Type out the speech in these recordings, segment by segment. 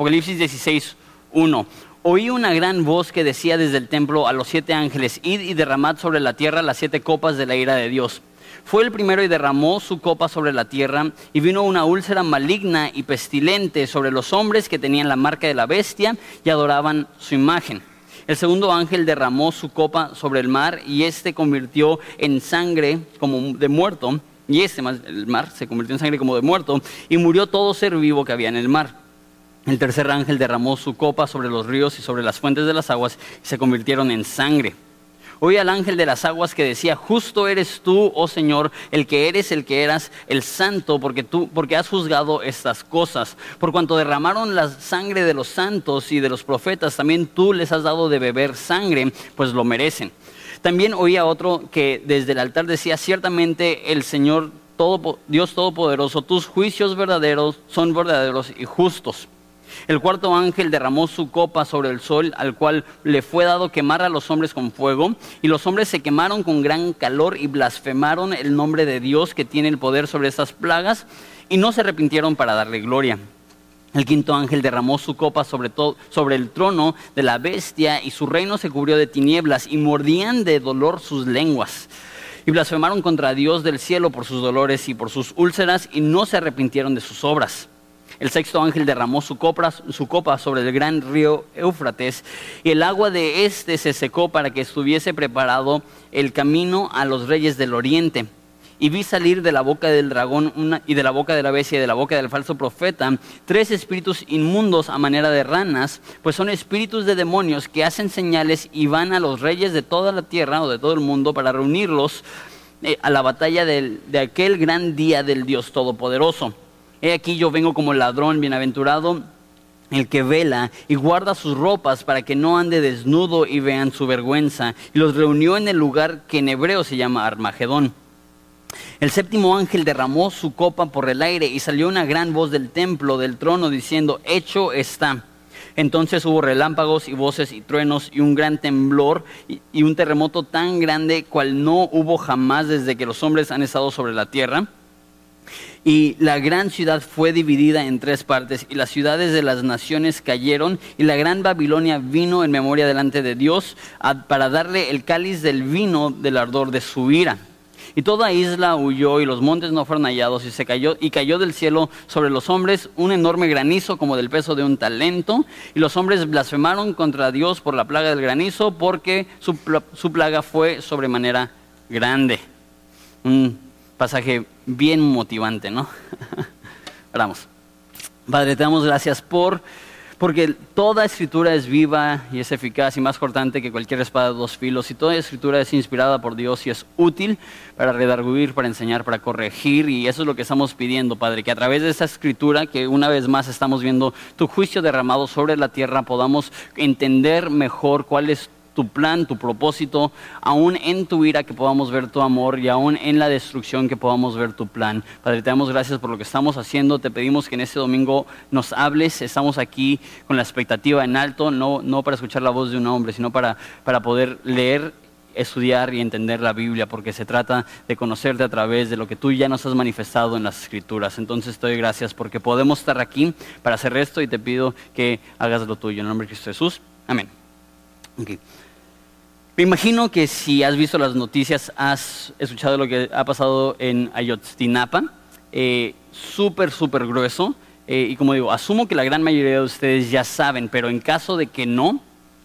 Apocalipsis 16, 1. Oí una gran voz que decía desde el templo a los siete ángeles, id y derramad sobre la tierra las siete copas de la ira de Dios. Fue el primero y derramó su copa sobre la tierra, y vino una úlcera maligna y pestilente sobre los hombres que tenían la marca de la bestia y adoraban su imagen. El segundo ángel derramó su copa sobre el mar, y éste convirtió en sangre como de muerto, y este, el mar, se convirtió en sangre como de muerto, y murió todo ser vivo que había en el mar. El tercer ángel derramó su copa sobre los ríos y sobre las fuentes de las aguas, y se convirtieron en sangre. Oí al ángel de las aguas que decía, justo eres tú, oh Señor, el que eres, el que eras, el santo, porque tú, porque has juzgado estas cosas. Por cuanto derramaron la sangre de los santos y de los profetas, también tú les has dado de beber sangre, pues lo merecen. También oí a otro que desde el altar decía, ciertamente el Señor todo, Dios Todopoderoso, tus juicios verdaderos son verdaderos y justos. El cuarto ángel derramó su copa sobre el sol, al cual le fue dado quemar a los hombres con fuego, y los hombres se quemaron con gran calor y blasfemaron el nombre de Dios que tiene el poder sobre estas plagas, y no se arrepintieron para darle gloria. El quinto ángel derramó su copa sobre, todo, sobre el trono de la bestia, y su reino se cubrió de tinieblas, y mordían de dolor sus lenguas. Y blasfemaron contra Dios del cielo por sus dolores y por sus úlceras, y no se arrepintieron de sus obras. El sexto ángel derramó su copa, su copa sobre el gran río Éufrates y el agua de éste se secó para que estuviese preparado el camino a los reyes del oriente. Y vi salir de la boca del dragón y de la boca de la bestia y de la boca del falso profeta tres espíritus inmundos a manera de ranas, pues son espíritus de demonios que hacen señales y van a los reyes de toda la tierra o de todo el mundo para reunirlos eh, a la batalla de aquel gran día del Dios Todopoderoso. He aquí yo vengo como ladrón, bienaventurado el que vela y guarda sus ropas para que no ande desnudo y vean su vergüenza. Y los reunió en el lugar que en hebreo se llama Armagedón. El séptimo ángel derramó su copa por el aire y salió una gran voz del templo, del trono, diciendo, hecho está. Entonces hubo relámpagos y voces y truenos y un gran temblor y un terremoto tan grande cual no hubo jamás desde que los hombres han estado sobre la tierra y la gran ciudad fue dividida en tres partes y las ciudades de las naciones cayeron y la gran Babilonia vino en memoria delante de Dios para darle el cáliz del vino del ardor de su ira. Y toda isla huyó y los montes no fueron hallados y se cayó y cayó del cielo sobre los hombres un enorme granizo como del peso de un talento y los hombres blasfemaron contra Dios por la plaga del granizo porque su, plaga fue sobremanera grande pasaje bien motivante, ¿no? Oramos. Padre, te damos gracias por porque toda escritura es viva y es eficaz y más cortante que cualquier espada de dos filos y toda escritura es inspirada por Dios y es útil para redarguir, para enseñar, para corregir y eso es lo que estamos pidiendo, Padre, que a través de esa escritura que una vez más estamos viendo tu juicio derramado sobre la tierra podamos entender mejor cuál es tu plan, tu propósito, aún en tu ira que podamos ver tu amor y aún en la destrucción que podamos ver tu plan. Padre, te damos gracias por lo que estamos haciendo, te pedimos que en este domingo nos hables, estamos aquí con la expectativa en alto, no, no para escuchar la voz de un hombre, sino para, para poder leer estudiar y entender la Biblia, porque se trata de conocerte a través de lo que tú ya nos has manifestado en las Escrituras. Entonces te doy gracias porque podemos estar aquí para hacer esto y te pido que hagas lo tuyo. En el nombre de Cristo Jesús. Amén. Me imagino que si has visto las noticias, has escuchado lo que ha pasado en Ayotzinapa. Eh, súper, súper grueso. Eh, y como digo, asumo que la gran mayoría de ustedes ya saben, pero en caso de que no,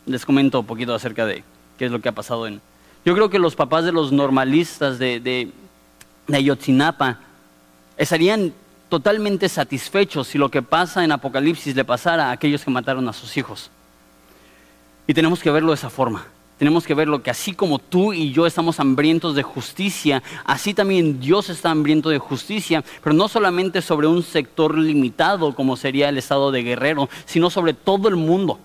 les comento un poquito acerca de qué es lo que ha pasado en... Yo creo que los papás de los normalistas de, de, de Ayotzinapa estarían totalmente satisfechos si lo que pasa en Apocalipsis le pasara a aquellos que mataron a sus hijos. Y tenemos que verlo de esa forma. Tenemos que verlo que así como tú y yo estamos hambrientos de justicia, así también Dios está hambriento de justicia, pero no solamente sobre un sector limitado como sería el estado de guerrero, sino sobre todo el mundo.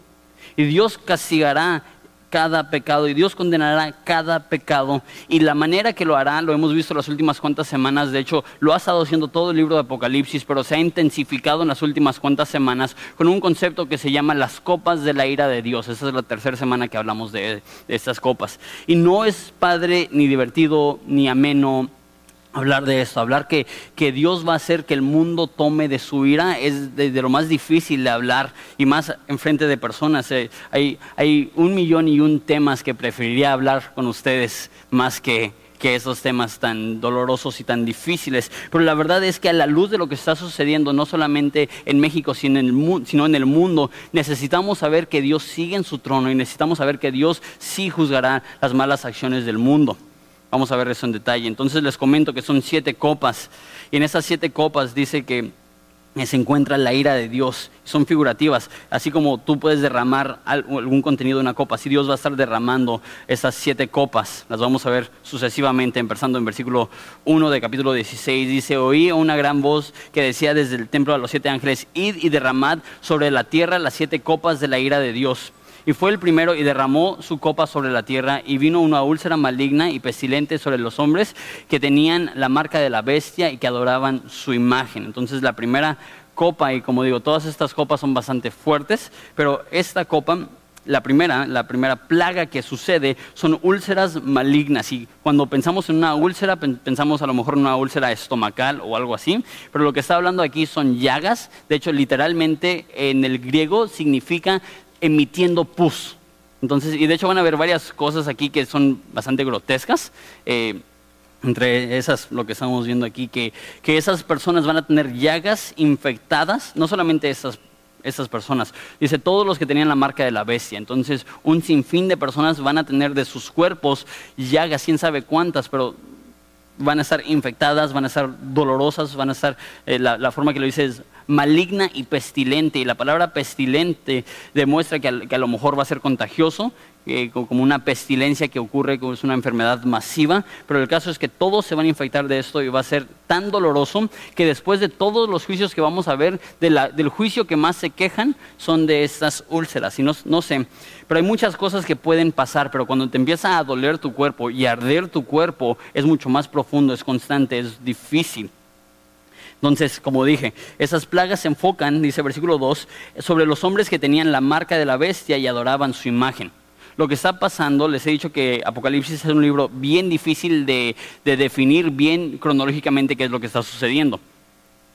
Y Dios castigará cada pecado y Dios condenará cada pecado. Y la manera que lo hará, lo hemos visto las últimas cuantas semanas, de hecho lo ha estado haciendo todo el libro de Apocalipsis, pero se ha intensificado en las últimas cuantas semanas con un concepto que se llama las copas de la ira de Dios. Esa es la tercera semana que hablamos de, de estas copas. Y no es padre ni divertido ni ameno hablar de esto, hablar que, que, Dios va a hacer que el mundo tome de su ira es de, lo más difícil de hablar y más en frente de personas. Eh, hay, hay un millón y un temas que preferiría hablar con ustedes más que, que esos temas tan dolorosos y tan difíciles. Pero la verdad es que a la luz de lo que está sucediendo, no solamente en México, sino en el, sino en el mundo, necesitamos saber que Dios sigue en su trono y necesitamos saber que Dios sí juzgará las malas acciones del mundo. Vamos a ver eso en detalle. Entonces les comento que son siete copas. Y en esas siete copas dice que se encuentra la ira de Dios. Son figurativas. Así como tú puedes derramar algún contenido de una copa, así Dios va a estar derramando esas siete copas. Las vamos a ver sucesivamente, empezando en versículo 1 de capítulo 16. Dice, oí una gran voz que decía desde el templo a los siete ángeles, id y derramad sobre la tierra las siete copas de la ira de Dios. Y fue el primero y derramó su copa sobre la tierra y vino una úlcera maligna y pestilente sobre los hombres que tenían la marca de la bestia y que adoraban su imagen. Entonces la primera copa, y como digo, todas estas copas son bastante fuertes, pero esta copa la primera, la primera plaga que sucede son úlceras malignas. Y cuando pensamos en una úlcera, pensamos a lo mejor en una úlcera estomacal o algo así. Pero lo que está hablando aquí son llagas. De hecho, literalmente en el griego significa emitiendo pus. Entonces, y de hecho van a ver varias cosas aquí que son bastante grotescas. Eh, entre esas, lo que estamos viendo aquí, que, que, esas personas van a tener llagas infectadas, no solamente esas, esas personas, dice todos los que tenían la marca de la bestia. Entonces, un sinfín de personas van a tener de sus cuerpos llagas, quién sabe cuántas, pero van a estar infectadas, van a estar dolorosas, van a estar, eh, la, la, forma que lo dice es maligna y pestilente. Y la palabra pestilente demuestra que a, lo mejor va a ser contagioso, eh, como una pestilencia que ocurre, como es una enfermedad masiva. Pero el caso es que todos se van a infectar de esto y va a ser tan doloroso que después de todos los juicios que vamos a ver, del juicio que más se quejan son de estas úlceras. Y no, no sé, pero hay muchas cosas que pueden pasar, pero cuando te empieza a doler tu cuerpo y arder tu cuerpo, es mucho más profundo, es constante, es difícil. Entonces, como dije, esas plagas se enfocan, dice versículo 2, sobre los hombres que tenían la marca de la bestia y adoraban su imagen. Lo que está pasando, les he dicho que Apocalipsis es un libro bien difícil de, de definir bien cronológicamente qué es lo que está sucediendo.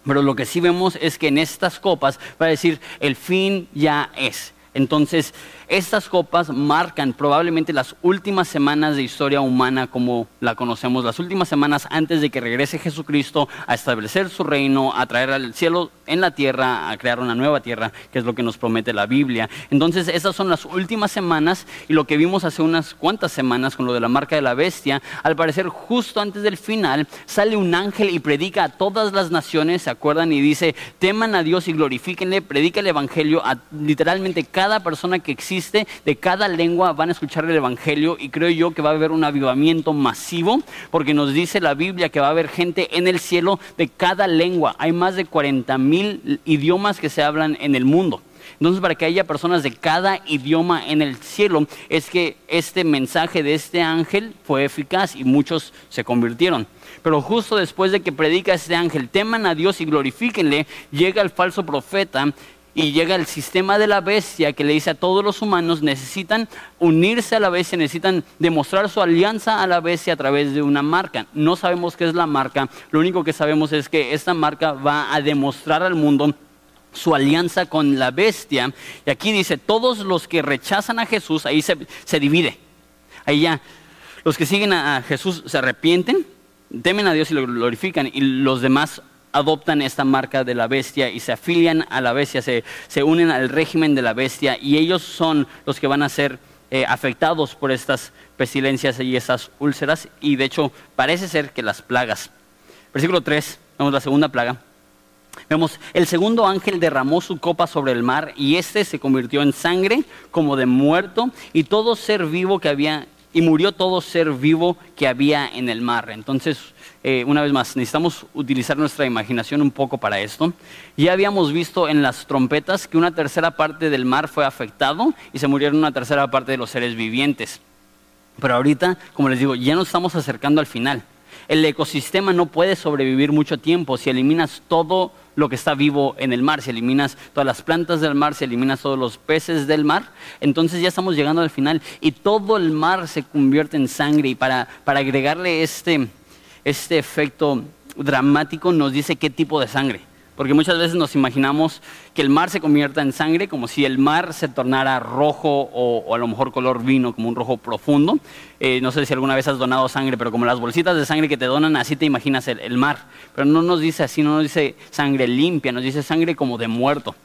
Pero lo que sí vemos es que en estas copas va a decir, el fin ya es. Entonces, estas copas marcan probablemente las últimas semanas de historia humana como la conocemos, las últimas semanas antes de que regrese Jesucristo a establecer su reino, a traer al cielo en la tierra, a crear una nueva tierra, que es lo que nos promete la Biblia. Entonces, esas son las últimas semanas y lo que vimos hace unas cuantas semanas con lo de la marca de la bestia, al parecer justo antes del final, sale un ángel y predica a todas las naciones, ¿se acuerdan? Y dice, teman a Dios y glorifíquenle, predica el Evangelio a literalmente cada persona que existe de cada lengua van a escuchar el Evangelio y creo yo que va a haber un avivamiento masivo porque nos dice la Biblia que va a haber gente en el cielo de cada lengua. Hay más de 40 mil idiomas que se hablan en el mundo. Entonces, para que haya personas de cada idioma en el cielo, es que este mensaje de este ángel fue eficaz y muchos se convirtieron. Pero justo después de que predica este ángel, teman a Dios y glorifíquenle, llega el falso profeta y llega el sistema de la bestia que le dice a todos los humanos necesitan unirse a la bestia, necesitan demostrar su alianza a la bestia a través de una marca. No sabemos qué es la marca, lo único que sabemos es que esta marca va a demostrar al mundo su alianza con la bestia. Y aquí dice, todos los que rechazan a Jesús, ahí se, divide. Ahí ya, los que siguen a Jesús se arrepienten, temen a Dios y lo glorifican, y los demás adoptan esta marca de la bestia y se afilian a la bestia, se, unen al régimen de la bestia y ellos son los que van a ser eh, afectados por estas pestilencias y estas úlceras y de hecho parece ser que las plagas. Versículo 3, vemos la segunda plaga. Vemos, el segundo ángel derramó su copa sobre el mar y éste se convirtió en sangre como de muerto y todo ser vivo que había, y murió todo ser vivo que había en el mar. Entonces, eh, una vez más, necesitamos utilizar nuestra imaginación un poco para esto. Ya habíamos visto en las trompetas que una tercera parte del mar fue afectado y se murieron una tercera parte de los seres vivientes. Pero ahorita, como les digo, ya nos estamos acercando al final. El ecosistema no puede sobrevivir mucho tiempo si eliminas todo lo que está vivo en el mar, si eliminas todas las plantas del mar, si eliminas todos los peces del mar, entonces ya estamos llegando al final. Y todo el mar se convierte en sangre. Y para, para agregarle este, este efecto dramático nos dice qué tipo de sangre. Porque muchas veces nos imaginamos que el mar se convierta en sangre, como si el mar se tornara rojo o, a lo mejor color vino, como un rojo profundo. Eh, no sé si alguna vez has donado sangre, pero como las bolsitas de sangre que te donan, así te imaginas el mar. Pero no nos dice así, no nos dice sangre limpia, nos dice sangre como de muerto.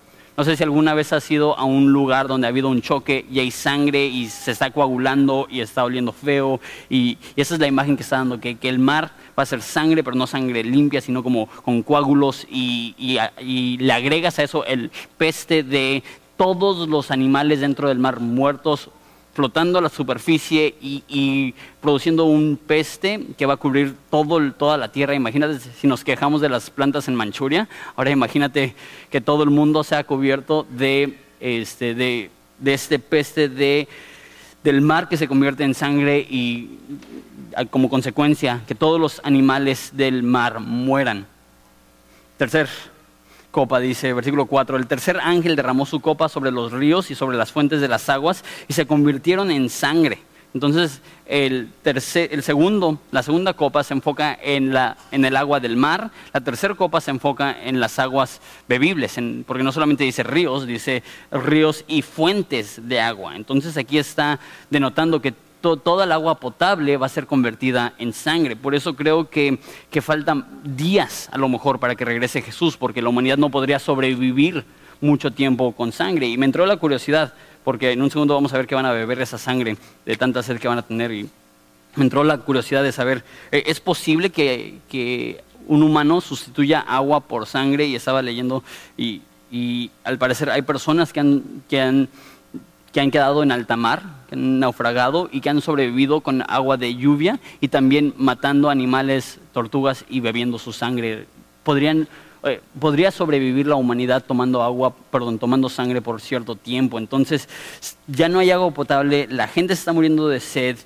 No sé si alguna vez has ido a un lugar donde ha habido un choque y hay sangre y se está coagulando y está oliendo feo. Y, esa es la imagen que está dando, que, el mar va a ser sangre, pero no sangre limpia, sino como con coágulos. Y, y le agregas a eso el peste de todos los animales dentro del mar muertos flotando a la superficie y, produciendo un peste que va a cubrir todo, toda la tierra. Imagínate si nos quejamos de las plantas en Manchuria, ahora imagínate que todo el mundo sea cubierto de este, de, este peste de, del mar que se convierte en sangre y como consecuencia que todos los animales del mar mueran. Tercer copa, dice versículo 4, el tercer ángel derramó su copa sobre los ríos y sobre las fuentes de las aguas y se convirtieron en sangre. Entonces, el, tercer, el segundo, la segunda copa se enfoca en, la, en el agua del mar, la tercera copa se enfoca en las aguas bebibles, porque no solamente dice ríos, dice ríos y fuentes de agua. Entonces, aquí está denotando que toda el agua potable va a ser convertida en sangre. Por eso creo que, que faltan días a lo mejor para que regrese Jesús, porque la humanidad no podría sobrevivir mucho tiempo con sangre. Y me entró la curiosidad, porque en un segundo vamos a ver que van a beber esa sangre de tanta sed que van a tener. Y me entró la curiosidad de saber, ¿e-, ¿es posible que, que un humano sustituya agua por sangre? Y estaba leyendo y, y al parecer hay personas que han, que han que han quedado en alta mar, que han naufragado y que han sobrevivido con agua de lluvia y también matando animales, tortugas y bebiendo su sangre. Podrían, eh, podría sobrevivir la humanidad tomando agua, perdón, tomando sangre por cierto tiempo. Entonces ya no hay agua potable, la gente se está muriendo de sed.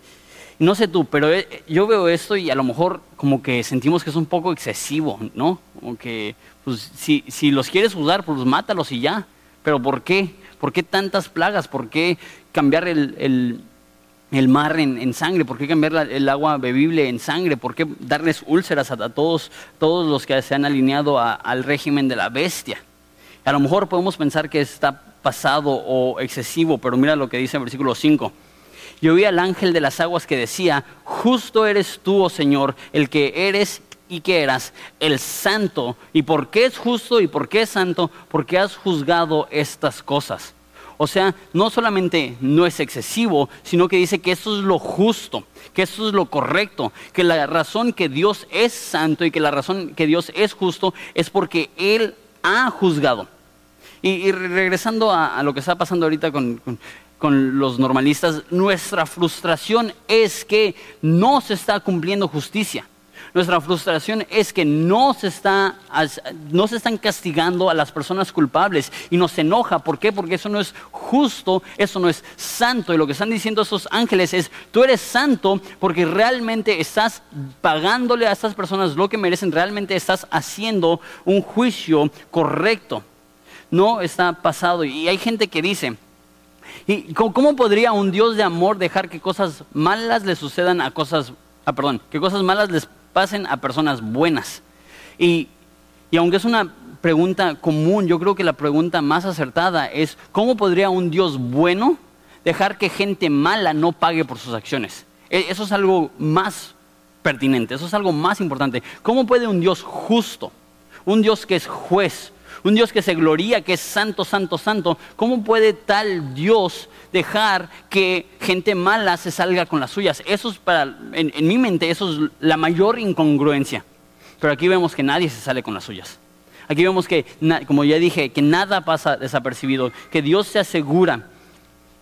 No sé tú, pero eh, yo veo esto y a lo mejor como que sentimos que es un poco excesivo, ¿no? Como que, pues, si, si los quieres usar, pues mátalos y ya. Pero ¿por qué? ¿Por qué tantas plagas? ¿Por qué cambiar el, mar en, sangre? ¿Por qué cambiar el agua bebible en sangre? ¿Por qué darles úlceras a, todos, todos los que se han alineado al régimen de la bestia? A lo mejor podemos pensar que está pasado o excesivo, pero mira lo que dice en versículo 5. Yo vi al ángel de las aguas que decía, justo eres tú, oh Señor, el que eres y que eras el santo. ¿Y por qué es justo y por qué es santo? Porque has juzgado estas cosas. O sea, no solamente no es excesivo, sino que dice que eso es lo justo, que eso es lo correcto, que la razón que Dios es santo y que la razón que Dios es justo es porque Él ha juzgado. Y, regresando a, lo que está pasando ahorita con, con los normalistas, nuestra frustración es que no se está cumpliendo justicia. Nuestra frustración es que no se, está, no se están castigando a las personas culpables y nos enoja. ¿Por qué? Porque eso no es justo, eso no es santo. Y lo que están diciendo esos ángeles es, tú eres santo porque realmente estás pagándole a estas personas lo que merecen, realmente estás haciendo un juicio correcto. No está pasado. Y hay gente que dice, ¿y cómo podría un Dios de amor dejar que cosas malas le sucedan a cosas, ah, perdón, que cosas malas les pasen a personas buenas. Y, y aunque es una pregunta común, yo creo que la pregunta más acertada es, ¿cómo podría un Dios bueno dejar que gente mala no pague por sus acciones? E, eso es algo más pertinente, eso es algo más importante. ¿Cómo puede un Dios justo, un Dios que es juez, un Dios que se gloría, que es santo, santo, santo, ¿cómo puede tal Dios dejar que gente mala se salga con las suyas? Eso es para, en, mi mente, eso es la mayor incongruencia. Pero aquí vemos que nadie se sale con las suyas. Aquí vemos que, como ya dije, que nada pasa desapercibido, que Dios se asegura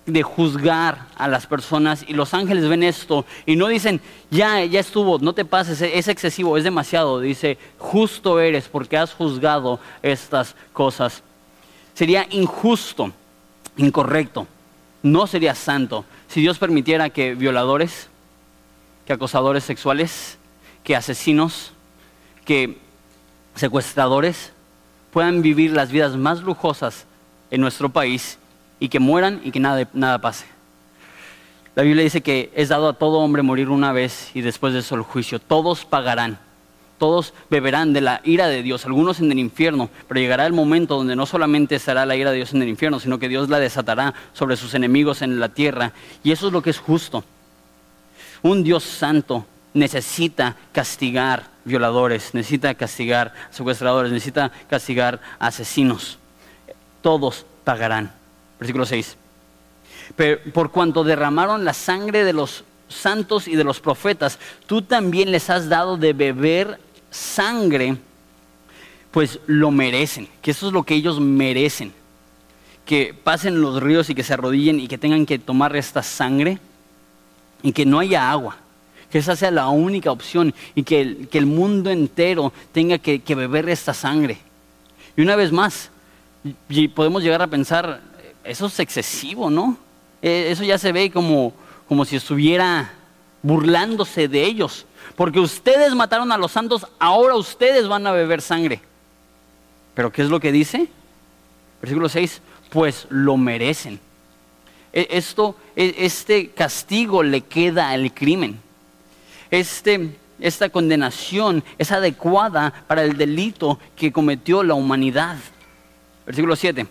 de juzgar a las personas y los ángeles ven esto y no dicen, ya, ya estuvo, no te pases, es excesivo, es demasiado. Dice, justo eres porque has juzgado estas cosas. Sería injusto, incorrecto, no sería santo si Dios permitiera que violadores, que acosadores sexuales, que asesinos, que secuestradores puedan vivir las vidas más lujosas en nuestro país y que mueran y que nada, nada pase. La Biblia dice que es dado a todo hombre morir una vez y después de eso el juicio. Todos pagarán. Todos beberán de la ira de Dios, algunos en el infierno, pero llegará el momento donde no solamente estará la ira de Dios en el infierno, sino que Dios la desatará sobre sus enemigos en la tierra. Y eso es lo que es justo. Un Dios santo necesita castigar violadores, necesita castigar secuestradores, necesita castigar asesinos. Todos pagarán. Versículo 6. Pero por cuanto derramaron la sangre de los santos y de los profetas, tú también les has dado de beber sangre, pues lo merecen, que eso es lo que ellos merecen. Que pasen los ríos y que se arrodillen y que tengan que tomar esta sangre y que no haya agua, que esa sea la única opción y que el, que el mundo entero tenga que, que, beber esta sangre. Y una vez más, y podemos llegar a pensar, eso es excesivo, ¿no? Eh, eso ya se ve como, como si estuviera burlándose de ellos. Porque ustedes mataron a los santos, ahora ustedes van a beber sangre. Pero ¿qué es lo que dice? Versículo 6, pues lo merecen. E, esto, e, este castigo le queda al crimen. Este, esta condenación es adecuada para el delito que cometió la humanidad. Versículo 7.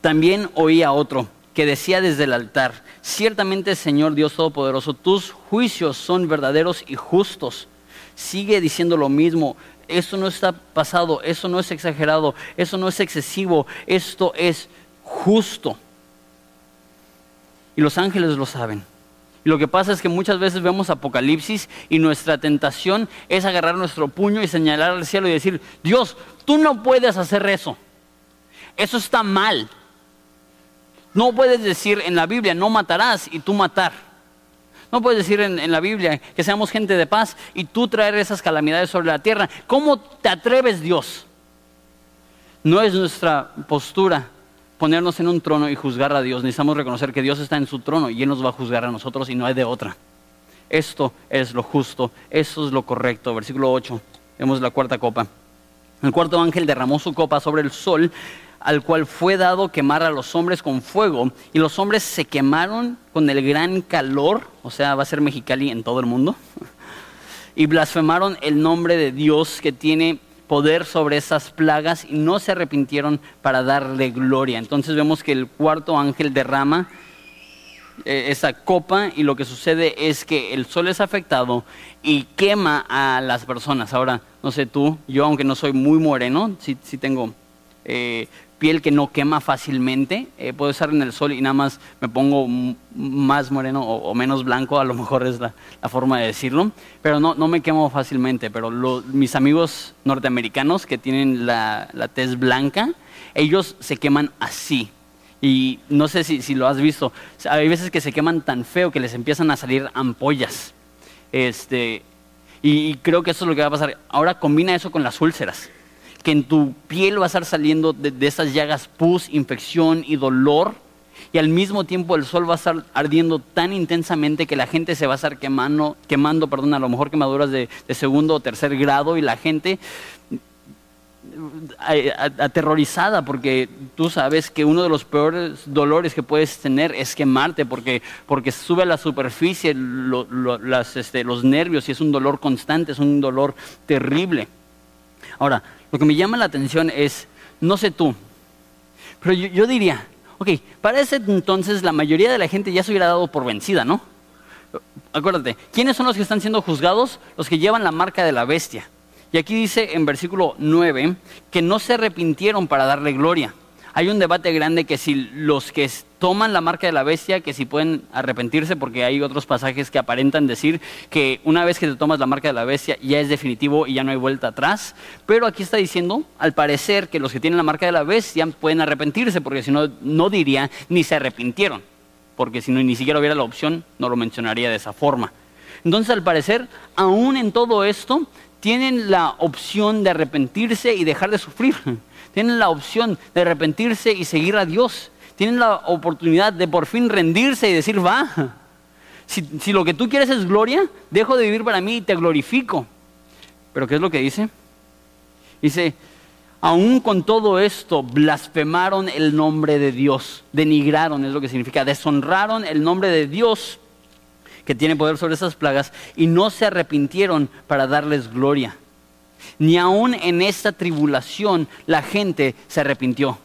También oía otro que decía desde el altar, ciertamente Señor Dios Todopoderoso, tus juicios son verdaderos y justos. Sigue diciendo lo mismo, eso no está pasado, eso no es exagerado, eso no es excesivo, esto es justo. Y los ángeles lo saben. Y lo que pasa es que muchas veces vemos Apocalipsis y nuestra tentación es agarrar nuestro puño y señalar al cielo y decir, Dios, tú no puedes hacer eso. Eso está mal. No puedes decir en la Biblia, no matarás y tú matar. No puedes decir en, la Biblia que seamos gente de paz y tú traer esas calamidades sobre la tierra. ¿Cómo te atreves, Dios? No es nuestra postura ponernos en un trono y juzgar a Dios. Necesitamos reconocer que Dios está en su trono y Él nos va a juzgar a nosotros y no hay de otra. Esto es lo justo, eso es lo correcto. Versículo 8, vemos la cuarta copa. El cuarto ángel derramó su copa sobre el sol al cual fue dado quemar a los hombres con fuego, y los hombres se quemaron con el gran calor, o sea, va a ser Mexicali en todo el mundo, y blasfemaron el nombre de Dios que tiene poder sobre esas plagas y no se arrepintieron para darle gloria. Entonces vemos que el cuarto ángel derrama eh, esa copa y lo que sucede es que el sol es afectado y quema a las personas. Ahora, no sé tú, yo aunque no soy muy moreno, sí, sí tengo eh, piel que no quema fácilmente. Eh, puedo estar en el sol y nada más me pongo más moreno o, menos blanco, a lo mejor es la, forma de decirlo, pero no, no me quemo fácilmente. Pero mis amigos norteamericanos que tienen la, la, tez blanca, ellos se queman así. Y no sé si, si lo has visto, hay veces que se queman tan feo que les empiezan a salir ampollas. Este, y creo que eso es lo que va a pasar. Ahora combina eso con las úlceras que en tu piel va a estar saliendo de, esas llagas pus, infección y dolor. Y al mismo tiempo el sol va a estar ardiendo tan intensamente que la gente se va a estar quemando, quemando perdón, a lo mejor quemaduras de, segundo o tercer grado y la gente eh, aterrorizada porque tú sabes que uno de los peores dolores que puedes tener es quemarte porque, porque sube a la superficie este, los nervios y es un dolor constante, es un dolor terrible. Ahora, lo que me llama la atención es, no sé tú, pero yo, diría, ok, para ese entonces la mayoría de la gente ya se hubiera dado por vencida, ¿no? Acuérdate, ¿quiénes son los que están siendo juzgados? Los que llevan la marca de la bestia. Y aquí dice en versículo 9 que no se arrepintieron para darle gloria hay un debate grande que si los que toman la marca de la bestia, que si pueden arrepentirse, porque hay otros pasajes que aparentan decir que una vez que te tomas la marca de la bestia ya es definitivo y ya no hay vuelta atrás. Pero aquí está diciendo, al parecer, que los que tienen la marca de la bestia pueden arrepentirse, porque si no, no diría ni se arrepintieron, porque si no ni siquiera hubiera la opción, no lo mencionaría de esa forma. Entonces, al parecer, aún en todo esto, tienen la opción de arrepentirse y dejar de sufrir tienen la opción de arrepentirse y seguir a Dios. Tienen la oportunidad de por fin rendirse y decir, va, si, lo que tú quieres es gloria, dejo de vivir para mí y te glorifico. Pero ¿qué es lo que dice? Dice, Aún con todo esto, blasfemaron el nombre de Dios, denigraron, es lo que significa, deshonraron el nombre de Dios que tiene poder sobre esas plagas y no se arrepintieron para darles gloria. Ni aún en esta tribulación la gente se arrepintió.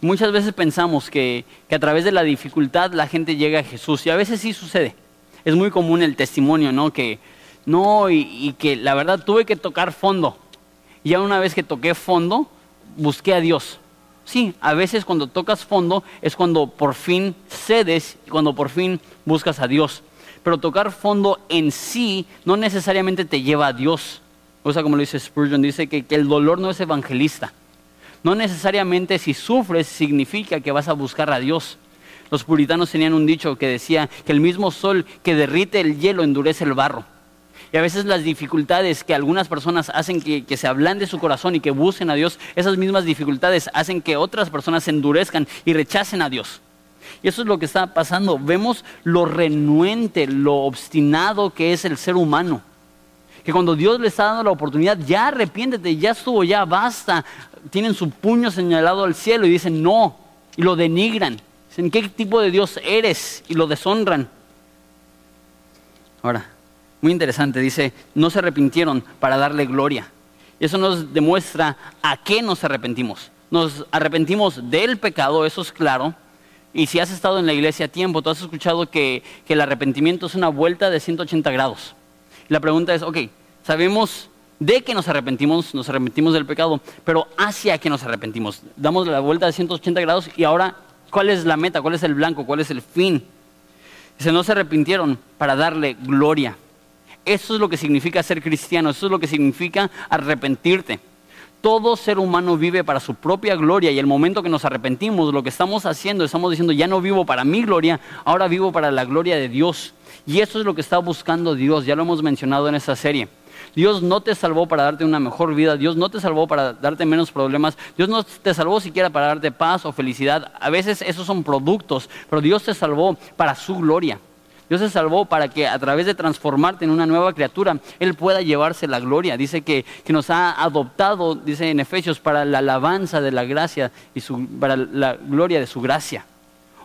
Muchas veces pensamos que, que a través de la dificultad la gente llega a Jesús y a veces sí sucede. Es muy común el testimonio, ¿no? Que no, y, que la verdad tuve que tocar fondo y ya una vez que toqué fondo, busqué a Dios. Sí, a veces cuando tocas fondo es cuando por fin cedes y cuando por fin buscas a Dios. Pero tocar fondo en sí no necesariamente te lleva a Dios. O sea, como lo dice Spurgeon, dice que, que el dolor no es evangelista. No necesariamente si sufres significa que vas a buscar a Dios. Los puritanos tenían un dicho que decía que el mismo sol que derrite el hielo endurece el barro. Y a veces las dificultades que algunas personas hacen que, se hablan de su corazón y que busquen a Dios, esas mismas dificultades hacen que otras personas se endurezcan y rechacen a Dios. Y eso es lo que está pasando. Vemos lo renuente, lo obstinado que es el ser humano. Que cuando Dios le está dando la oportunidad, ya arrepiéntete, ya estuvo, ya basta. Tienen su puño señalado al cielo y dicen no, y lo denigran. Dicen, ¿qué tipo de Dios eres? Y lo deshonran. Ahora, muy interesante, dice, no se arrepintieron para darle gloria. Eso nos demuestra a qué nos arrepentimos. Nos arrepentimos del pecado, eso es claro. Y si has estado en la iglesia a tiempo, tú has escuchado que, el arrepentimiento es una vuelta de 180 grados. La pregunta es, ok, sabemos de que nos arrepentimos, nos arrepentimos del pecado, pero hacia qué nos arrepentimos. Damos la vuelta de 180 grados y ahora, ¿cuál es la meta? ¿Cuál es el blanco? ¿Cuál es el fin? Dice, no se arrepintieron para darle gloria. Eso es lo que significa ser cristiano, eso es lo que significa arrepentirte. Todo ser humano vive para su propia gloria y el momento que nos arrepentimos, lo que estamos haciendo, estamos diciendo, ya no vivo para mi gloria, ahora vivo para la gloria de Dios. Y eso es lo que está buscando Dios, ya lo hemos mencionado en esta serie. Dios no te salvó para darte una mejor vida, Dios no te salvó para darte menos problemas, Dios no te salvó siquiera para darte paz o felicidad. A veces esos son productos, pero Dios te salvó para su gloria. Dios se salvó para que a través de transformarte en una nueva criatura, Él pueda llevarse la gloria. Dice que, nos ha adoptado, dice en Efesios, para la alabanza de la gracia y para la gloria de su gracia.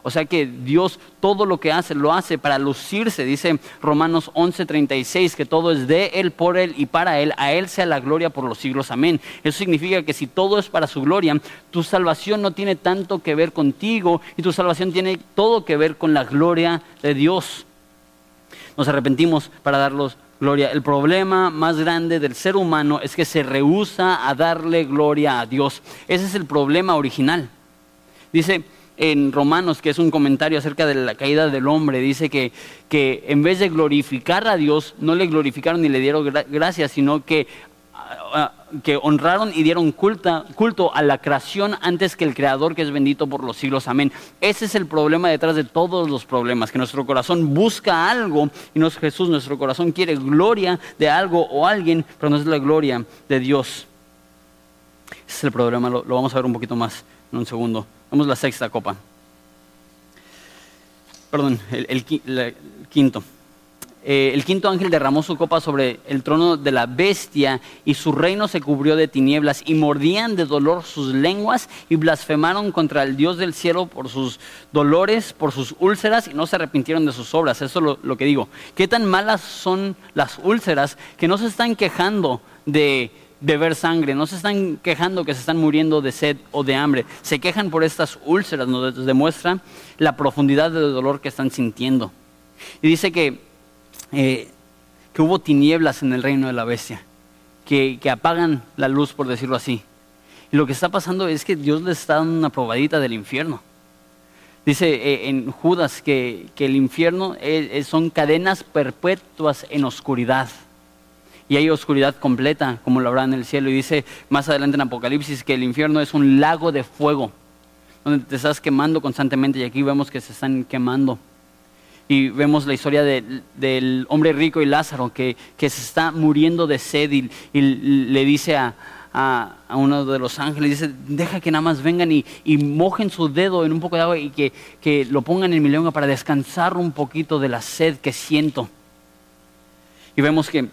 O sea que Dios todo lo que hace lo hace para lucirse. Dice Romanos 11:36 que todo es de Él, por Él y para Él. A Él sea la gloria por los siglos. Amén. Eso significa que si todo es para su gloria, tu salvación no tiene tanto que ver contigo y tu salvación tiene todo que ver con la gloria de Dios nos arrepentimos para darlos gloria. El problema más grande del ser humano es que se rehúsa a darle gloria a Dios. Ese es el problema original. Dice en Romanos, que es un comentario acerca de la caída del hombre, dice que, que en vez de glorificar a Dios, no le glorificaron ni le dieron gracias, sino que que honraron y dieron culto a la creación antes que el Creador que es bendito por los siglos. Amén. Ese es el problema detrás de todos los problemas, que nuestro corazón busca algo y no es Jesús, nuestro corazón quiere gloria de algo o alguien, pero no es la gloria de Dios. Ese es el problema, lo, vamos a ver un poquito más en un segundo. Vamos a la sexta copa. Perdón, el quinto. Eh, el quinto ángel derramó su copa sobre el trono de la bestia y su reino se cubrió de tinieblas y mordían de dolor sus lenguas y blasfemaron contra el Dios del cielo por sus dolores, por sus úlceras y no se arrepintieron de sus obras. Eso es lo, lo que digo. ¿Qué tan malas son las úlceras que no se están quejando de beber sangre, no se están quejando que se están muriendo de sed o de hambre, se quejan por estas úlceras, nos demuestra la profundidad del dolor que están sintiendo. Y dice que eh, que hubo tinieblas en el reino de la bestia, que, apagan la luz, por decirlo así. Y lo que está pasando es que Dios les está dando una probadita del infierno. Dice eh, en Judas que, el infierno son cadenas perpetuas en oscuridad. Y hay oscuridad completa, como lo habrá en el cielo. Y dice más adelante en Apocalipsis que el infierno es un lago de fuego, donde te estás quemando constantemente. Y aquí vemos que se están quemando y vemos la historia del hombre rico y Lázaro que, se está muriendo de sed y, le dice a, uno de los ángeles, dice, deja que nada más vengan y, mojen su dedo en un poco de agua y que, lo pongan en mi lengua para descansar un poquito de la sed que siento. Y vemos que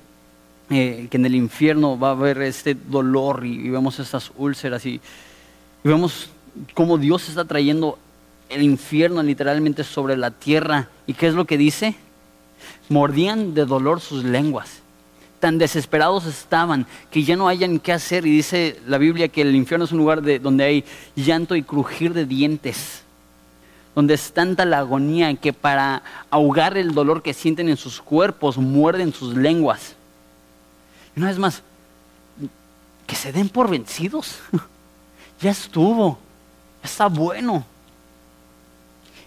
eh, que en el infierno va a haber este dolor y, vemos estas úlceras y, y vemos cómo Dios está trayendo el infierno literalmente sobre la tierra. ¿Y qué es lo que dice? Mordían de dolor sus lenguas. Tan desesperados estaban que ya no hayan qué hacer. Y dice la Biblia que el infierno es un lugar de, donde hay llanto y crujir de dientes. Donde es tanta la agonía que para ahogar el dolor que sienten en sus cuerpos muerden sus lenguas. Y una vez más, que se den por vencidos. ya estuvo. Está bueno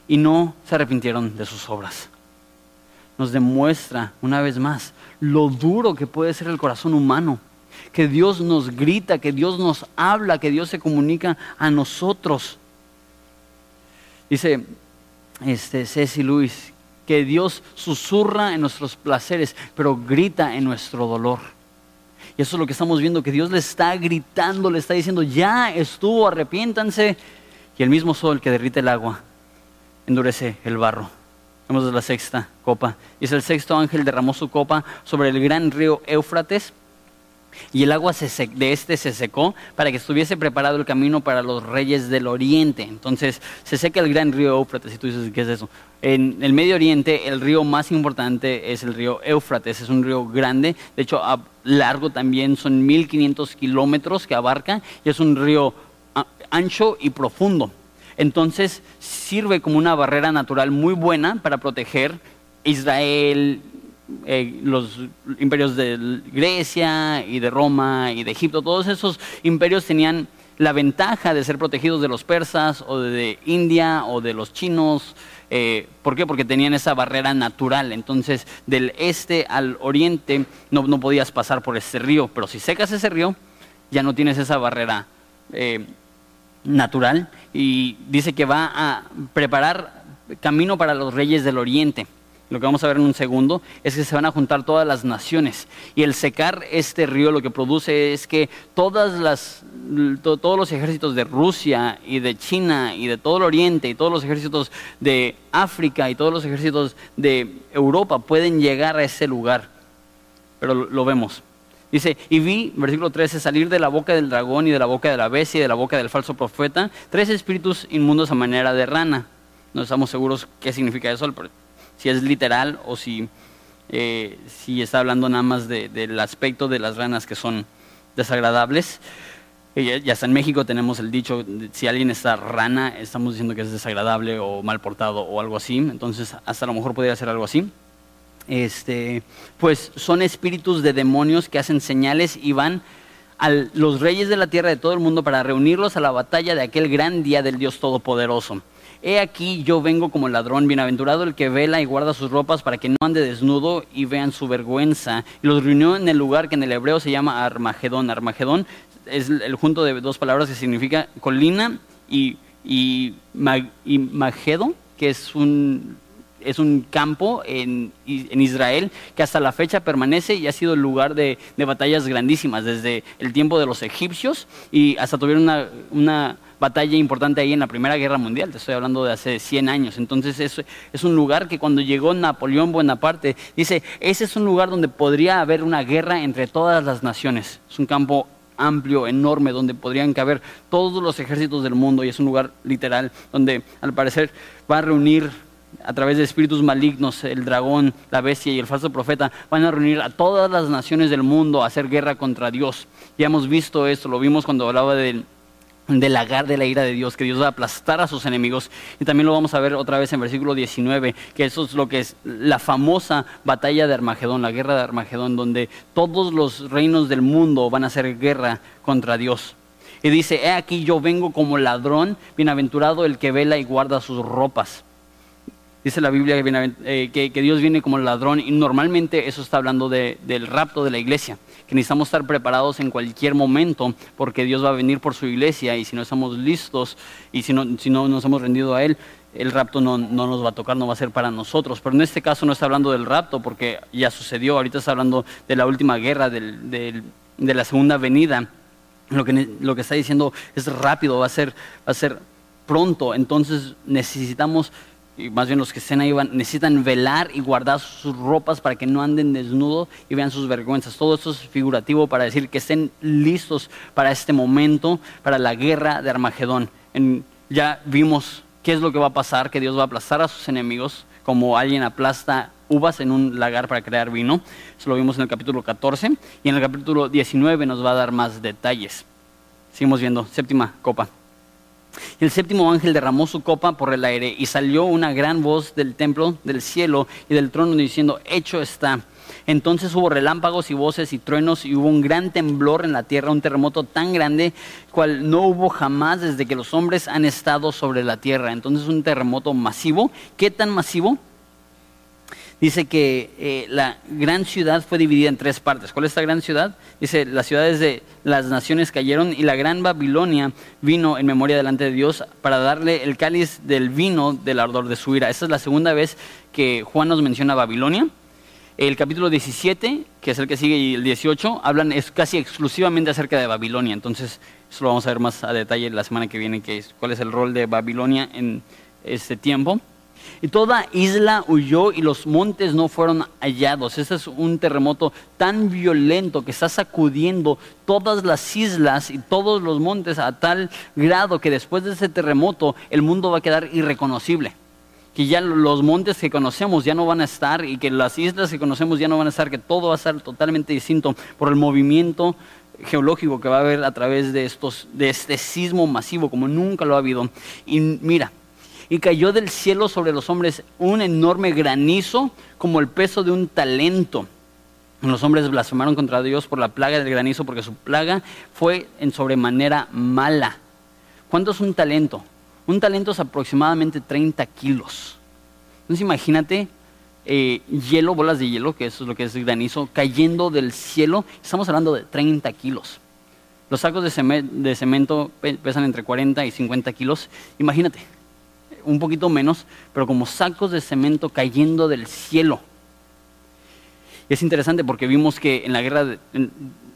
y no se arrepintieron de sus obras. Nos demuestra una vez más lo duro que puede ser el corazón humano, que Dios nos grita, que Dios nos habla, que Dios se comunica a nosotros. Dice este Ceci Luis que Dios susurra en nuestros placeres, pero grita en nuestro dolor. Y eso es lo que estamos viendo, que Dios le está gritando, le está diciendo, ya estuvo, arrepiéntanse. Y el mismo sol que derrite el agua endurece el barro. Vemos la sexta copa. Dice el sexto ángel derramó su copa sobre el gran río Éufrates y el agua de este se secó para que estuviese preparado el camino para los reyes del oriente. Entonces se seca el gran río Éufrates y tú dices, ¿qué es eso? En el Medio Oriente el río más importante es el río Éufrates, es un río grande, de hecho largo también son 1500 kilómetros que abarca y es un río ancho y profundo. Entonces sirve como una barrera natural muy buena para proteger Israel, eh, los imperios de Grecia y de Roma y de Egipto. Todos esos imperios tenían la ventaja de ser protegidos de los persas o de India o de los chinos. Eh, ¿Por qué? Porque tenían esa barrera natural. Entonces, del este al oriente no, podías pasar por ese río. Pero si secas ese río, ya no tienes esa barrera eh, natural y dice que va a preparar camino para los reyes del oriente. Lo que vamos a ver en un segundo es que se van a juntar todas las naciones y el secar este río lo que produce es que todas las, todos los ejércitos de Rusia y de China y de todo el oriente y todos los ejércitos de África y todos los ejércitos de Europa pueden llegar a ese lugar. Pero lo vemos. Dice, y vi, versículo 13, salir de la boca del dragón y de la boca de la bestia y de la boca del falso profeta tres espíritus inmundos a manera de rana. No estamos seguros qué significa eso, si es literal o si, eh, si está hablando nada más del aspecto de las ranas que son desagradables. Ya hasta en México tenemos el dicho, si alguien está rana, estamos diciendo que es desagradable o mal portado o algo así. Entonces, hasta a lo mejor podría ser algo así este, pues son espíritus de demonios que hacen señales y van a los reyes de la tierra de todo el mundo para reunirlos a la batalla de aquel gran día del Dios Todopoderoso. He aquí yo vengo como ladrón, bienaventurado el que vela y guarda sus ropas para que no ande desnudo y vean su vergüenza. Y los reunió en el lugar que en el hebreo se llama Armagedón. Armagedón es el junto de dos palabras que significa colina y, y, y Magedo, que es un es un campo en, Israel que hasta la fecha permanece y ha sido el lugar de, batallas grandísimas, desde el tiempo de los egipcios y hasta tuvieron una, batalla importante ahí en la Primera Guerra Mundial, te estoy hablando de hace 100 años. Entonces es, es un lugar que cuando llegó Napoleón Bonaparte, dice, ese es un lugar donde podría haber una guerra entre todas las naciones. Es un campo amplio, enorme, donde podrían caber todos los ejércitos del mundo y es un lugar literal donde al parecer va a reunir a través de espíritus malignos, el dragón, la bestia y el falso profeta, van a reunir a todas las naciones del mundo a hacer guerra contra Dios. Ya hemos visto esto, lo vimos cuando hablaba del, del lagar de la ira de Dios, que Dios va a aplastar a sus enemigos. Y también lo vamos a ver otra vez en versículo 19, que eso es lo que es la famosa batalla de Armagedón, la guerra de Armagedón, donde todos los reinos del mundo van a hacer guerra contra Dios. Y dice, he aquí yo vengo como ladrón, bienaventurado el que vela y guarda sus ropas Dice la Biblia eh, que, Dios viene como ladrón y normalmente eso está hablando del rapto de la iglesia, que necesitamos estar preparados en cualquier momento porque Dios va a venir por su iglesia y si no estamos listos y si no, si no nos hemos rendido a Él, el rapto no, nos va a tocar, no va a ser para nosotros. Pero en este caso no está hablando del rapto porque ya sucedió, ahorita está hablando de la última guerra, de la segunda venida. Lo que, lo que está diciendo es rápido, va a ser, va a ser pronto, entonces necesitamos y más bien los que estén ahí van, necesitan velar y guardar sus ropas para que no anden desnudos y vean sus vergüenzas. Todo esto es figurativo para decir que estén listos para este momento, para la guerra de Armagedón. ya vimos qué es lo que va a pasar, que Dios va a aplastar a sus enemigos, como alguien aplasta uvas en un lagar para crear vino. Eso lo vimos en el capítulo 14 y en el capítulo 19 nos va a dar más detalles. Seguimos viendo, séptima copa. Y el séptimo ángel derramó su copa por el aire y salió una gran voz del templo, del cielo y del trono diciendo, hecho está. Entonces hubo relámpagos y voces y truenos y hubo un gran temblor en la tierra, un terremoto tan grande cual no hubo jamás desde que los hombres han estado sobre la tierra. Entonces un terremoto masivo. ¿Qué tan masivo? Dice que eh, la gran ciudad fue dividida en tres partes. ¿Cuál es esta gran ciudad? Dice, las ciudades de las naciones cayeron y la gran Babilonia vino en memoria delante de Dios para darle el cáliz del vino del ardor de su ira. Esta es la segunda vez que Juan nos menciona Babilonia. El capítulo 17, que es el que sigue, y el 18, hablan es casi exclusivamente acerca de Babilonia. Entonces, eso lo vamos a ver más a detalle la semana que viene, que cuál es el rol de Babilonia en este tiempo. Y toda isla huyó y los montes no fueron hallados. Este es un terremoto tan violento que está sacudiendo todas las islas y todos los montes a tal grado que después de ese terremoto el mundo va a quedar irreconocible. Que ya los montes que conocemos ya no van a estar y que las islas que conocemos ya no van a estar, que todo va a ser totalmente distinto por el movimiento geológico que va a haber a través de, estos, de este sismo masivo como nunca lo ha habido. Y mira, y cayó del cielo sobre los hombres un enorme granizo como el peso de un talento. Los hombres blasfemaron contra Dios por la plaga del granizo porque su plaga fue en sobremanera mala. ¿Cuánto es un talento? Un talento es aproximadamente 30 kilos. Entonces imagínate eh, hielo, bolas de hielo, que eso es lo que es granizo, cayendo del cielo. Estamos hablando de 30 kilos. Los sacos de, de cemento pesan entre 40 y 50 kilos. Imagínate, un poquito menos, pero como sacos de cemento cayendo del cielo. Y es interesante porque vimos que en la guerra, en,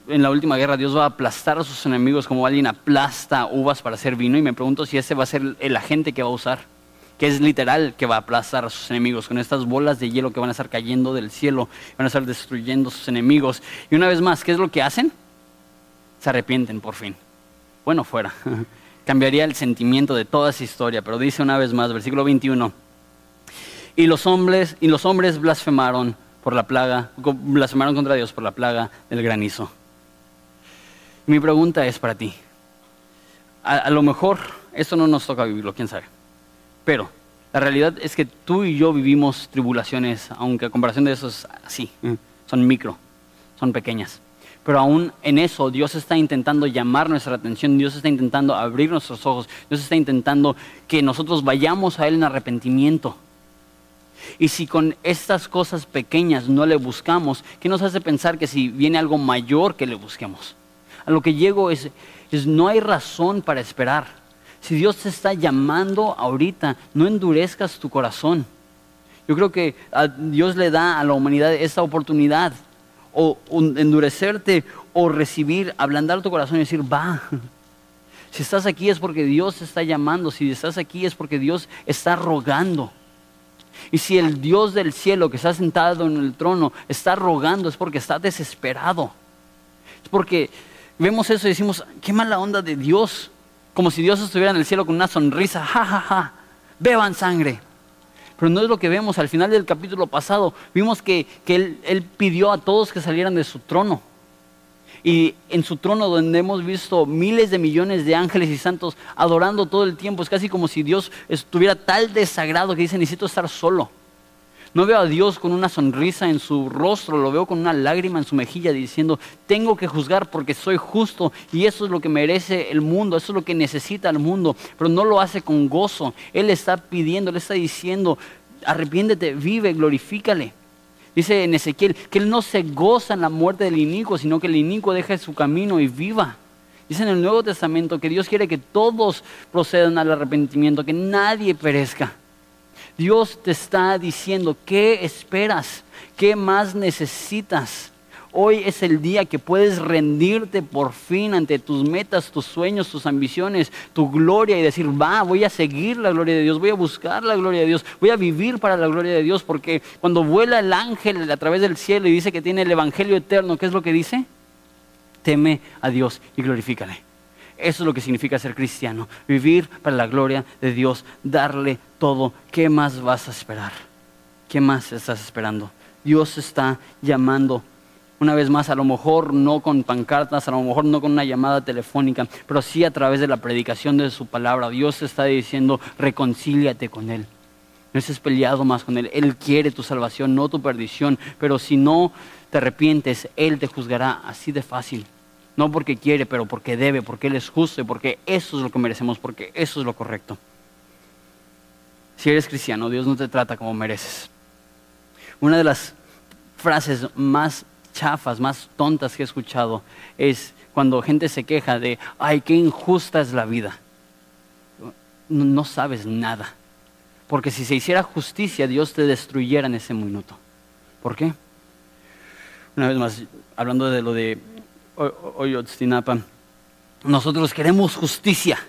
la última guerra, Dios va a aplastar a sus enemigos como alguien aplasta uvas para hacer vino. Y me pregunto si ese va a ser el agente que va a usar, que es literal que va a aplastar a sus enemigos con estas bolas de hielo que van a estar cayendo del cielo, van a estar destruyendo a sus enemigos. Y una vez más, ¿qué es lo que hacen? Se arrepienten por fin. Bueno, fuera. cambiaría el sentimiento de toda esa historia, pero dice una vez más, versículo 21, y los hombres, y los hombres blasfemaron por la plaga, blasfemaron contra Dios por la plaga del granizo. Mi pregunta es para ti, a, lo mejor esto no nos toca vivirlo, quién sabe, pero la realidad es que tú y yo vivimos tribulaciones, aunque a comparación de eso es así, son micro, son pequeñas. Pero aún en eso Dios está intentando llamar nuestra atención, Dios está intentando abrir nuestros ojos, Dios está intentando que nosotros vayamos a Él en arrepentimiento. Y si con estas cosas pequeñas no le buscamos, ¿qué nos hace pensar que si viene algo mayor que le busquemos? A lo que llego es, es no hay razón para esperar. Si Dios te está llamando ahorita, no endurezcas tu corazón. Yo creo que Dios le da a la humanidad esta oportunidad o endurecerte o recibir, ablandar tu corazón y decir, va. Si estás aquí es porque Dios está llamando, si estás aquí es porque Dios está rogando. Y si el Dios del cielo que está sentado en el trono está rogando es porque está desesperado. Es porque vemos eso y decimos, qué mala onda de Dios. Como si Dios estuviera en el cielo con una sonrisa, ja, ja, ja, beban sangre. Pero no es lo que vemos. Al final del capítulo pasado vimos que, él, él pidió a todos que salieran de su trono. Y en su trono donde hemos visto miles de millones de ángeles y santos adorando todo el tiempo, es casi como si Dios estuviera tal desagrado que dice, necesito estar solo. No veo a Dios con una sonrisa en su rostro, lo veo con una lágrima en su mejilla diciendo, tengo que juzgar porque soy justo y eso es lo que merece el mundo, eso es lo que necesita el mundo, pero no lo hace con gozo. Él está pidiendo, Él está diciendo, arrepiéntete, vive, glorifícale. Dice en Ezequiel que Él no se goza en la muerte del inicuo, sino que el inicuo deje su camino y viva. Dice en el Nuevo Testamento que Dios quiere que todos procedan al arrepentimiento, que nadie perezca. Dios te está diciendo, ¿qué esperas? ¿Qué más necesitas? Hoy es el día que puedes rendirte por fin ante tus metas, tus sueños, tus ambiciones, tu gloria y decir, va, voy a seguir la gloria de Dios, voy a buscar la gloria de Dios, voy a vivir para la gloria de Dios, porque cuando vuela el ángel a través del cielo y dice que tiene el Evangelio eterno, ¿qué es lo que dice? Teme a Dios y glorifícale. Eso es lo que significa ser cristiano, vivir para la gloria de Dios, darle todo. ¿Qué más vas a esperar? ¿Qué más estás esperando? Dios está llamando una vez más, a lo mejor no con pancartas, a lo mejor no con una llamada telefónica, pero sí a través de la predicación de su palabra. Dios está diciendo, reconcíliate con Él. No estés peleado más con Él. Él quiere tu salvación, no tu perdición. Pero si no te arrepientes, Él te juzgará así de fácil. No porque quiere, pero porque debe, porque Él es justo y porque eso es lo que merecemos, porque eso es lo correcto. Si eres cristiano, Dios no te trata como mereces. Una de las frases más chafas, más tontas que he escuchado es cuando gente se queja de, ay, qué injusta es la vida. No, sabes nada. Porque si se hiciera justicia, Dios te destruyera en ese minuto. ¿Por qué? Una vez más, hablando de lo de Oyotzinapa, nosotros queremos justicia.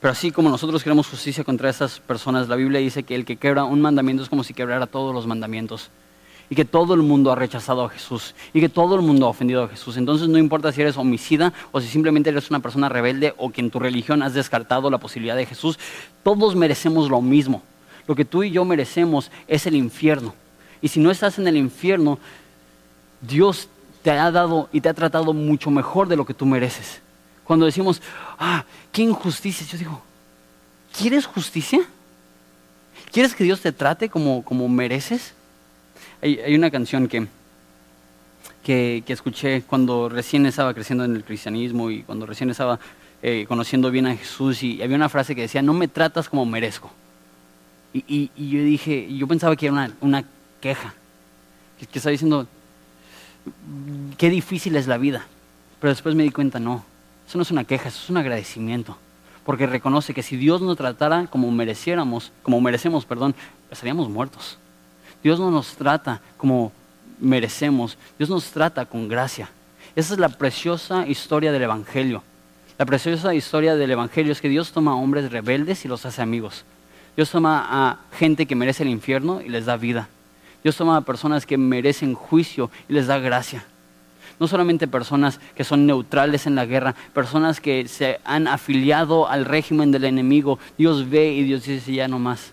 Pero así como nosotros queremos justicia contra esas personas, la Biblia dice que el que quebra un mandamiento es como si quebrara todos los mandamientos y que todo el mundo ha rechazado a Jesús y que todo el mundo ha ofendido a Jesús. Entonces no importa si eres homicida o si simplemente eres una persona rebelde o que en tu religión has descartado la posibilidad de Jesús, todos merecemos lo mismo. Lo que tú y yo merecemos es el infierno. Y si no estás en el infierno, Dios te ha dado y te ha tratado mucho mejor de lo que tú mereces. Cuando decimos, ah, qué injusticia, yo digo, ¿quieres justicia? ¿Quieres que Dios te trate como, como mereces? Hay, una canción que, que, escuché cuando recién estaba creciendo en el cristianismo y cuando recién estaba eh, conociendo bien a Jesús y había una frase que decía, no me tratas como merezco. Y, yo dije, yo pensaba que era una, queja, que, que estaba diciendo, qué difícil es la vida. Pero después me di cuenta, no, eso no es una queja, eso es un agradecimiento. Porque reconoce que si Dios nos tratara como mereciéramos, como merecemos, perdón, estaríamos muertos. Dios no nos trata como merecemos, Dios nos trata con gracia. Esa es la preciosa historia del Evangelio. La preciosa historia del Evangelio es que Dios toma a hombres rebeldes y los hace amigos. Dios toma a gente que merece el infierno y les da vida. Dios toma a personas que merecen juicio y les da gracia. No solamente personas que son neutrales en la guerra, personas que se han afiliado al régimen del enemigo. Dios ve y Dios dice ya no más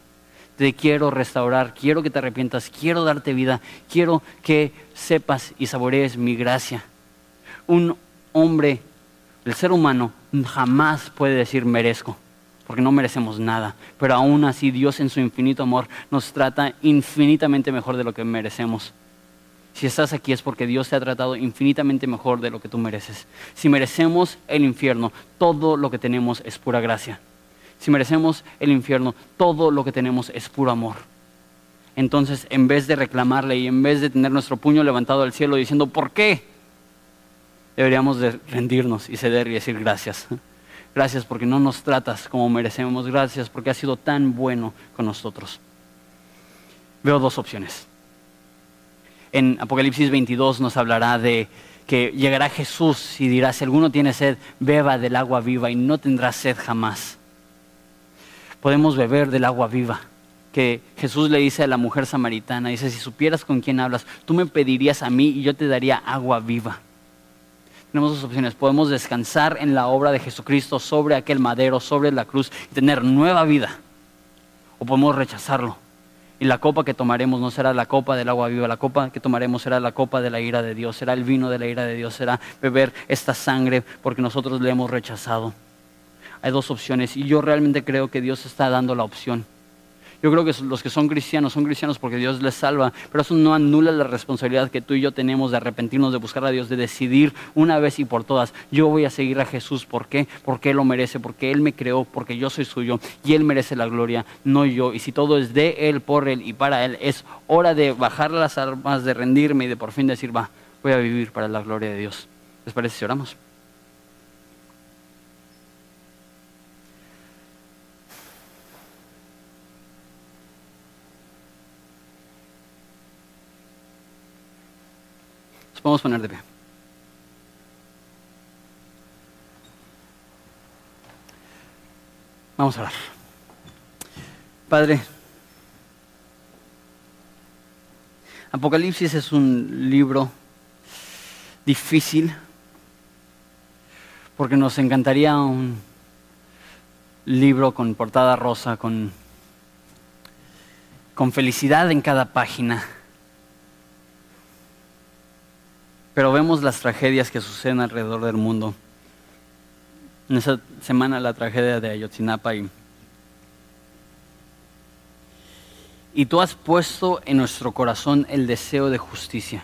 te quiero restaurar, quiero que te arrepientas, quiero darte vida, quiero que sepas y saborees mi gracia. Un hombre, el ser humano, jamás puede decir merezco, porque no merecemos nada, pero aún así Dios en su infinito amor nos trata infinitamente mejor de lo que merecemos. Si estás aquí es porque Dios te ha tratado infinitamente mejor de lo que tú mereces. Si merecemos el infierno, todo lo que tenemos es pura gracia si merecemos el infierno, todo lo que tenemos es puro amor. Entonces, en vez de reclamarle y en vez de tener nuestro puño levantado al cielo diciendo, ¿por qué? Deberíamos de rendirnos y ceder y decir gracias. Gracias porque no nos tratas como merecemos. Gracias porque has sido tan bueno con nosotros. Veo dos opciones. En Apocalipsis 22 nos hablará de que llegará Jesús y dirá, si alguno tiene sed, beba del agua viva y no tendrá sed jamás podemos beber del agua viva que Jesús le dice a la mujer samaritana, dice, si supieras con quién hablas, tú me pedirías a mí y yo te daría agua viva. Tenemos dos opciones, podemos descansar en la obra de Jesucristo sobre aquel madero, sobre la cruz y tener nueva vida, o podemos rechazarlo. Y la copa que tomaremos no será la copa del agua viva, la copa que tomaremos será la copa de la ira de Dios, será el vino de la ira de Dios, será beber esta sangre porque nosotros le hemos rechazado hay dos opciones y yo realmente creo que Dios está dando la opción. Yo creo que los que son cristianos son cristianos porque Dios les salva, pero eso no anula la responsabilidad que tú y yo tenemos de arrepentirnos, de buscar a Dios, de decidir una vez y por todas, yo voy a seguir a Jesús. ¿Por qué? Porque Él lo merece, porque Él me creó, porque yo soy suyo y Él merece la gloria, no yo. Y si todo es de Él, por Él y para Él, es hora de bajar las armas, de rendirme y de por fin decir, va, voy a vivir para la gloria de Dios. ¿Les parece si oramos? Vamos a poner de pie. Vamos a orar. Padre, Apocalipsis es un libro difícil porque nos encantaría un libro con portada rosa, con, con felicidad en cada página. Pero vemos las tragedias que suceden alrededor del mundo. En esa semana la tragedia de Ayotzinapa y y tú has puesto en nuestro corazón el deseo de justicia.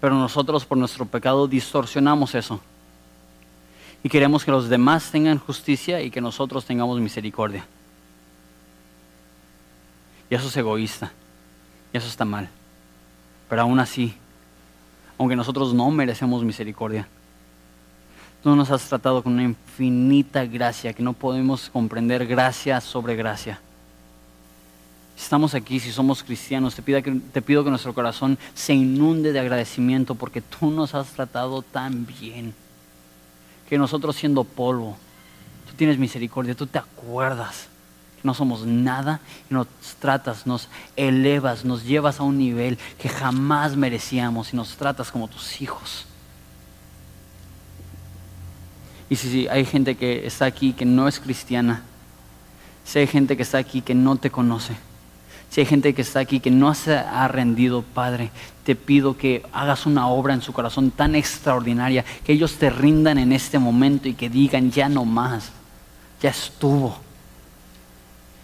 Pero nosotros por nuestro pecado distorsionamos eso. Y queremos que los demás tengan justicia y que nosotros tengamos misericordia. Y eso es egoísta. Y eso está mal. Pero aún así, aunque nosotros no merecemos misericordia, tú nos has tratado con una infinita gracia que no podemos comprender gracia sobre gracia. Si estamos aquí, si somos cristianos, te pido, que, te pido que nuestro corazón se inunde de agradecimiento porque tú nos has tratado tan bien. Que nosotros siendo polvo, tú tienes misericordia, tú te acuerdas no somos nada y nos tratas, nos elevas, nos llevas a un nivel que jamás merecíamos y nos tratas como tus hijos. Y si hay gente que está aquí que no es cristiana, si hay gente que está aquí que no te conoce, si hay gente que está aquí que no se ha rendido, Padre, te pido que hagas una obra en su corazón tan extraordinaria, que ellos te rindan en este momento y que digan, ya no más, ya estuvo.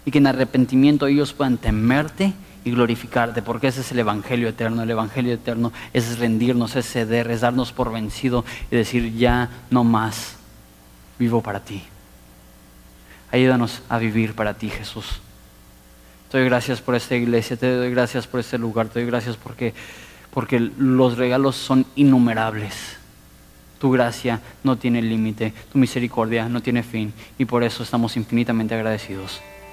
Y que en arrepentimiento ellos puedan temerte y glorificarte, porque ese es el Evangelio eterno. El Evangelio eterno es rendirnos, es ceder, es darnos por vencido y decir, ya no más, vivo para ti. Ayúdanos a vivir para ti, Jesús. Te doy gracias por esta iglesia, te doy gracias por este lugar, te doy gracias porque, porque los regalos son innumerables. Tu gracia no tiene límite, tu misericordia no tiene fin y por eso estamos infinitamente agradecidos.